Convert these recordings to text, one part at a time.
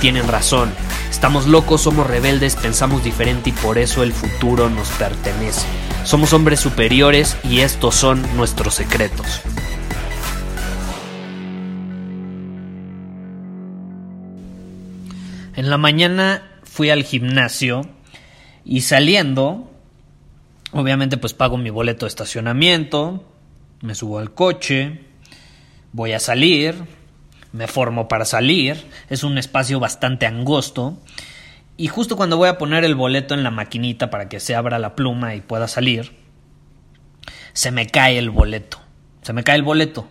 tienen razón. Estamos locos, somos rebeldes, pensamos diferente y por eso el futuro nos pertenece. Somos hombres superiores y estos son nuestros secretos. En la mañana fui al gimnasio y saliendo, obviamente pues pago mi boleto de estacionamiento, me subo al coche, voy a salir, me formo para salir, es un espacio bastante angosto y justo cuando voy a poner el boleto en la maquinita para que se abra la pluma y pueda salir, se me cae el boleto, se me cae el boleto.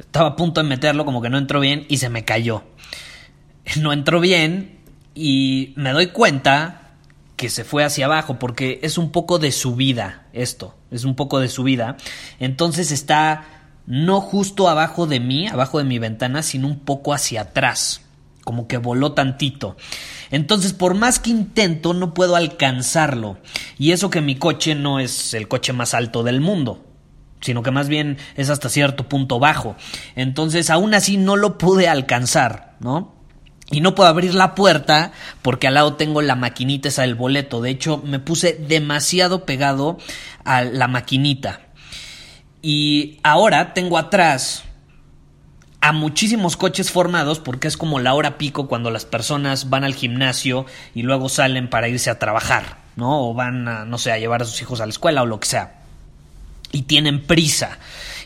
Estaba a punto de meterlo como que no entró bien y se me cayó. No entró bien y me doy cuenta que se fue hacia abajo porque es un poco de subida esto, es un poco de subida. Entonces está no justo abajo de mí, abajo de mi ventana, sino un poco hacia atrás, como que voló tantito. Entonces, por más que intento, no puedo alcanzarlo. Y eso que mi coche no es el coche más alto del mundo, sino que más bien es hasta cierto punto bajo. Entonces, aún así no lo pude alcanzar, ¿no? Y no puedo abrir la puerta porque al lado tengo la maquinita esa del boleto. De hecho, me puse demasiado pegado a la maquinita. Y ahora tengo atrás a muchísimos coches formados porque es como la hora pico cuando las personas van al gimnasio y luego salen para irse a trabajar, ¿no? O van a, no sé, a llevar a sus hijos a la escuela o lo que sea. Y tienen prisa.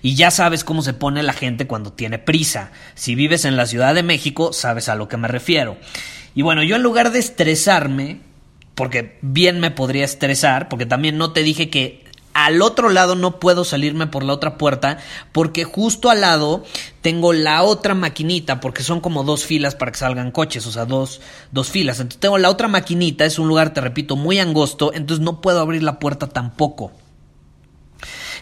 Y ya sabes cómo se pone la gente cuando tiene prisa. Si vives en la Ciudad de México, sabes a lo que me refiero. Y bueno, yo en lugar de estresarme, porque bien me podría estresar, porque también no te dije que al otro lado no puedo salirme por la otra puerta porque justo al lado tengo la otra maquinita porque son como dos filas para que salgan coches, o sea, dos, dos filas. Entonces tengo la otra maquinita, es un lugar, te repito, muy angosto, entonces no puedo abrir la puerta tampoco.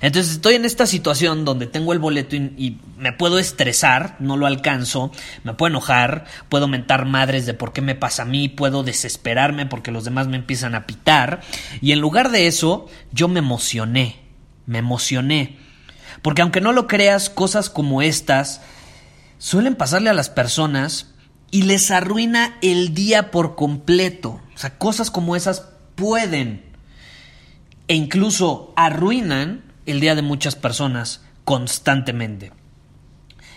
Entonces estoy en esta situación donde tengo el boleto y, me puedo estresar, no lo alcanzo, me puedo enojar, puedo mentar madres de por qué me pasa a mí, puedo desesperarme porque los demás me empiezan a pitar. Y en lugar de eso, yo me emocioné, me emocioné. Porque aunque no lo creas, cosas como estas suelen pasarle a las personas y les arruina el día por completo. O sea, cosas como esas pueden e incluso arruinan el día de muchas personas constantemente.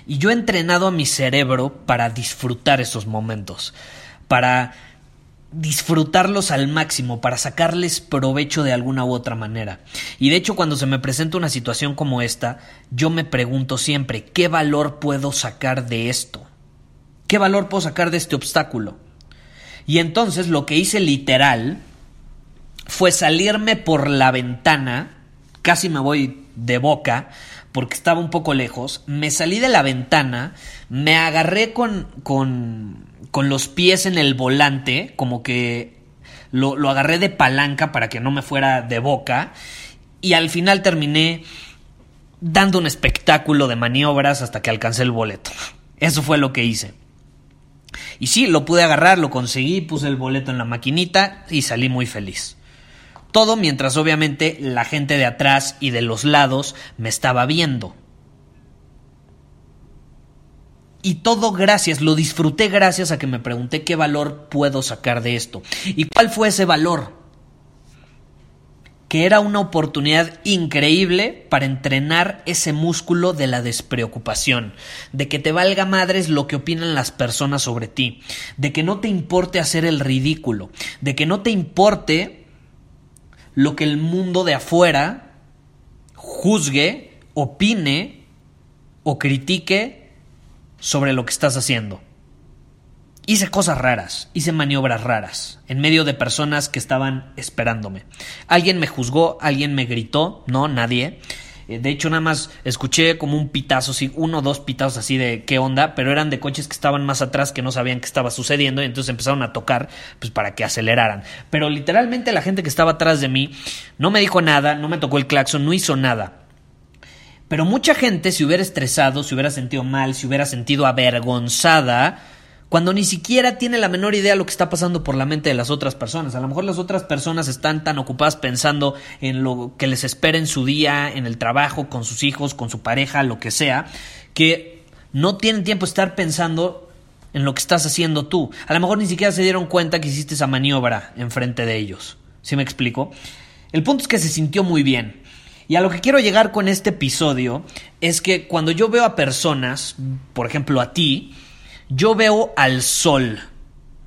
Y yo he entrenado a mi cerebro para disfrutar esos momentos, para disfrutarlos al máximo, para sacarles provecho de alguna u otra manera. Y de hecho cuando se me presenta una situación como esta, yo me pregunto siempre, ¿qué valor puedo sacar de esto? ¿Qué valor puedo sacar de este obstáculo? Y entonces lo que hice literal fue salirme por la ventana casi me voy de boca porque estaba un poco lejos, me salí de la ventana, me agarré con, con, con los pies en el volante, como que lo, lo agarré de palanca para que no me fuera de boca, y al final terminé dando un espectáculo de maniobras hasta que alcancé el boleto. Eso fue lo que hice. Y sí, lo pude agarrar, lo conseguí, puse el boleto en la maquinita y salí muy feliz. Todo mientras obviamente la gente de atrás y de los lados me estaba viendo. Y todo gracias, lo disfruté gracias a que me pregunté qué valor puedo sacar de esto. ¿Y cuál fue ese valor? Que era una oportunidad increíble para entrenar ese músculo de la despreocupación, de que te valga madres lo que opinan las personas sobre ti, de que no te importe hacer el ridículo, de que no te importe lo que el mundo de afuera juzgue, opine o critique sobre lo que estás haciendo. hice cosas raras, hice maniobras raras, en medio de personas que estaban esperándome. Alguien me juzgó, alguien me gritó, no, nadie. Eh, de hecho, nada más escuché como un pitazo, sí, uno o dos pitazos así de qué onda, pero eran de coches que estaban más atrás que no sabían qué estaba sucediendo y entonces empezaron a tocar pues para que aceleraran. Pero literalmente la gente que estaba atrás de mí no me dijo nada, no me tocó el claxon, no hizo nada. Pero mucha gente se hubiera estresado, se hubiera sentido mal, se hubiera sentido avergonzada cuando ni siquiera tiene la menor idea de lo que está pasando por la mente de las otras personas. A lo mejor las otras personas están tan ocupadas pensando en lo que les espera en su día, en el trabajo, con sus hijos, con su pareja, lo que sea, que no tienen tiempo de estar pensando en lo que estás haciendo tú. A lo mejor ni siquiera se dieron cuenta que hiciste esa maniobra enfrente de ellos. ¿Sí me explico? El punto es que se sintió muy bien. Y a lo que quiero llegar con este episodio es que cuando yo veo a personas, por ejemplo a ti, yo veo al sol.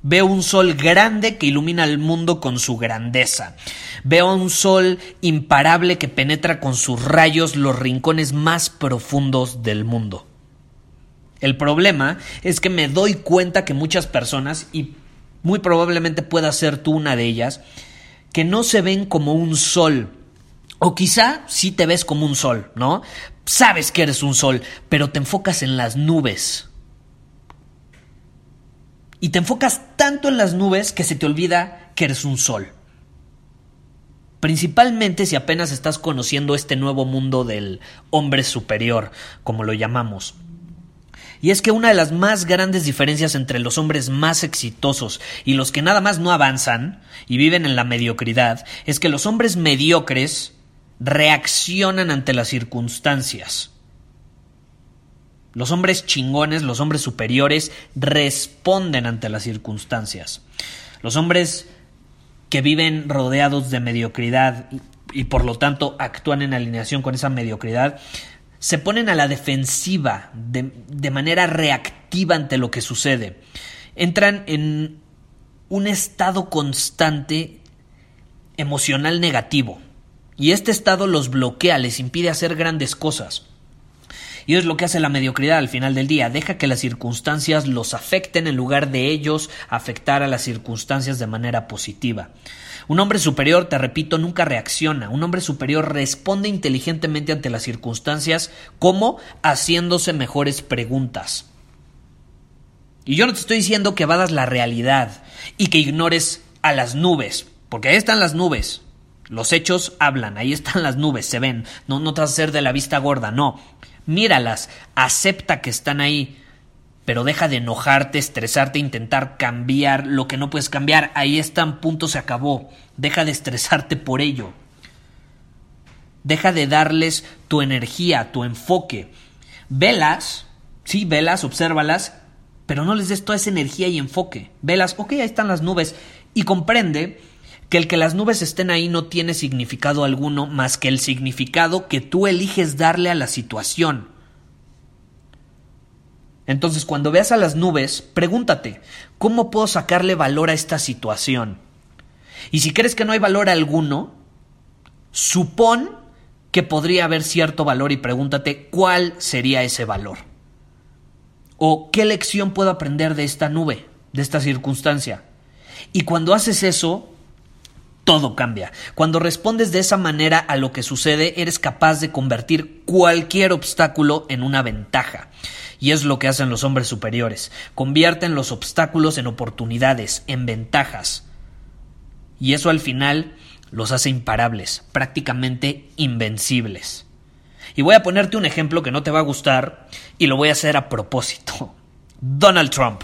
Veo un sol grande que ilumina el mundo con su grandeza. Veo un sol imparable que penetra con sus rayos los rincones más profundos del mundo. El problema es que me doy cuenta que muchas personas, y muy probablemente pueda ser tú una de ellas, que no se ven como un sol. O quizá sí te ves como un sol, ¿no? Sabes que eres un sol, pero te enfocas en las nubes y te enfocas tanto en las nubes que se te olvida que eres un sol. Principalmente si apenas estás conociendo este nuevo mundo del hombre superior, como lo llamamos. Y es que una de las más grandes diferencias entre los hombres más exitosos y los que nada más no avanzan y viven en la mediocridad es que los hombres mediocres reaccionan ante las circunstancias. Los hombres chingones, los hombres superiores, responden ante las circunstancias. Los hombres que viven rodeados de mediocridad y, por lo tanto actúan en alineación con esa mediocridad, se ponen a la defensiva de, de manera reactiva ante lo que sucede. Entran en un estado constante emocional negativo. Y este estado los bloquea, les impide hacer grandes cosas. Y es lo que hace la mediocridad al final del día. Deja que las circunstancias los afecten en lugar de ellos afectar a las circunstancias de manera positiva. Un hombre superior, te repito, nunca reacciona. Un hombre superior responde inteligentemente ante las circunstancias como haciéndose mejores preguntas. Y yo no te estoy diciendo que vadas la realidad y que ignores a las nubes, porque ahí están las nubes. Los hechos hablan, ahí están las nubes, se ven. No, no te vas a hacer de la vista gorda, no míralas, acepta que están ahí, pero deja de enojarte, estresarte, intentar cambiar lo que no puedes cambiar. Ahí están, punto, se acabó. Deja de estresarte por ello. Deja de darles tu energía, tu enfoque. Velas, sí, velas, obsérvalas, pero no les des toda esa energía y enfoque. Velas, ok, ahí están las nubes. Y comprende que el que las nubes estén ahí no tiene significado alguno más que el significado que tú eliges darle a la situación. Entonces, cuando veas a las nubes, pregúntate, ¿cómo puedo sacarle valor a esta situación? Y si crees que no hay valor alguno, supón que podría haber cierto valor y pregúntate cuál sería ese valor. O qué lección puedo aprender de esta nube, de esta circunstancia. Y cuando haces eso, todo cambia. Cuando respondes de esa manera a lo que sucede, eres capaz de convertir cualquier obstáculo en una ventaja. Y es lo que hacen los hombres superiores. Convierten los obstáculos en oportunidades, en ventajas. Y eso al final los hace imparables, prácticamente invencibles. Y voy a ponerte un ejemplo que no te va a gustar y lo voy a hacer a propósito. Donald Trump.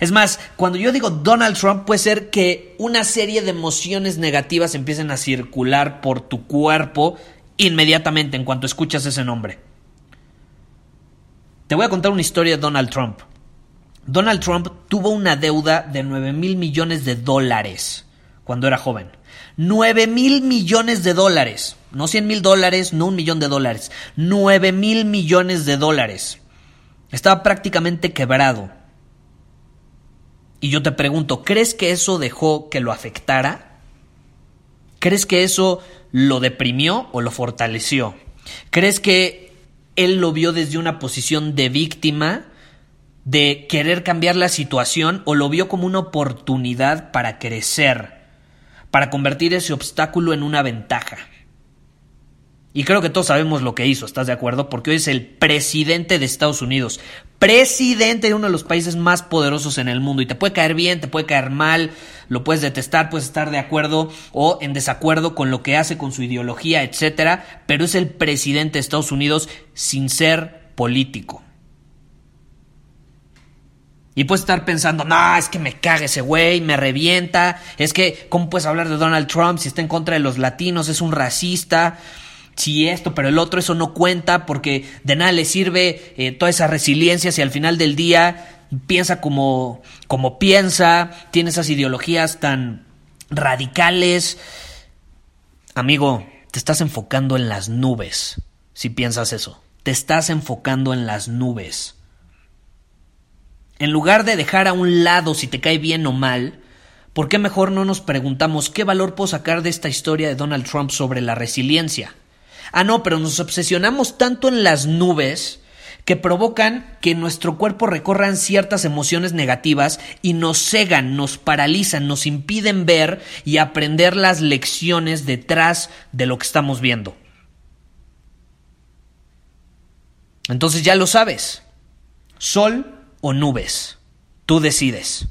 Es más, cuando yo digo Donald Trump, puede ser que una serie de emociones negativas empiecen a circular por tu cuerpo inmediatamente en cuanto escuchas ese nombre. Te voy a contar una historia de Donald Trump. Donald Trump tuvo una deuda de 9 mil millones de dólares cuando era joven. 9 mil millones de dólares. No 100 mil dólares, no un millón de dólares. 9 mil millones de dólares. Estaba prácticamente quebrado. Y yo te pregunto, ¿crees que eso dejó que lo afectara? ¿Crees que eso lo deprimió o lo fortaleció? ¿Crees que él lo vio desde una posición de víctima de querer cambiar la situación o lo vio como una oportunidad para crecer, para convertir ese obstáculo en una ventaja. Y creo que todos sabemos lo que hizo, ¿estás de acuerdo? Porque hoy es el presidente de Estados Unidos, presidente de uno de los países más poderosos en el mundo. Y te puede caer bien, te puede caer mal, lo puedes detestar, puedes estar de acuerdo o en desacuerdo con lo que hace, con su ideología, etcétera. Pero es el presidente de Estados Unidos sin ser político. Y puedes estar pensando, no, es que me caga ese güey, me revienta, es que, ¿cómo puedes hablar de Donald Trump si está en contra de los latinos, es un racista? Si esto, pero el otro, eso no cuenta porque de nada le sirve eh, toda esa resiliencia si al final del día piensa como, como piensa, tiene esas ideologías tan radicales. Amigo, te estás enfocando en las nubes si piensas eso. Te estás enfocando en las nubes. En lugar de dejar a un lado si te cae bien o mal, ¿por qué mejor no nos preguntamos qué valor puedo sacar de esta historia de Donald Trump sobre la resiliencia? Ah, no, pero nos obsesionamos tanto en las nubes que provocan que nuestro cuerpo recorran ciertas emociones negativas y nos cegan, nos paralizan, nos impiden ver y aprender las lecciones detrás de lo que estamos viendo. Entonces ya lo sabes. Sol o nubes. Tú decides.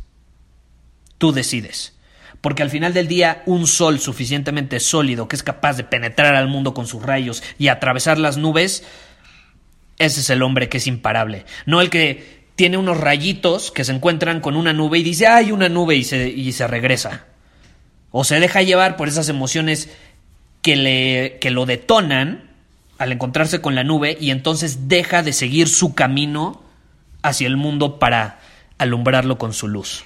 Tú decides. Porque al final del día un sol suficientemente sólido que es capaz de penetrar al mundo con sus rayos y atravesar las nubes, ese es el hombre que es imparable. No el que tiene unos rayitos que se encuentran con una nube y dice, hay una nube y se, y se regresa. O se deja llevar por esas emociones que, le, que lo detonan al encontrarse con la nube y entonces deja de seguir su camino hacia el mundo para alumbrarlo con su luz.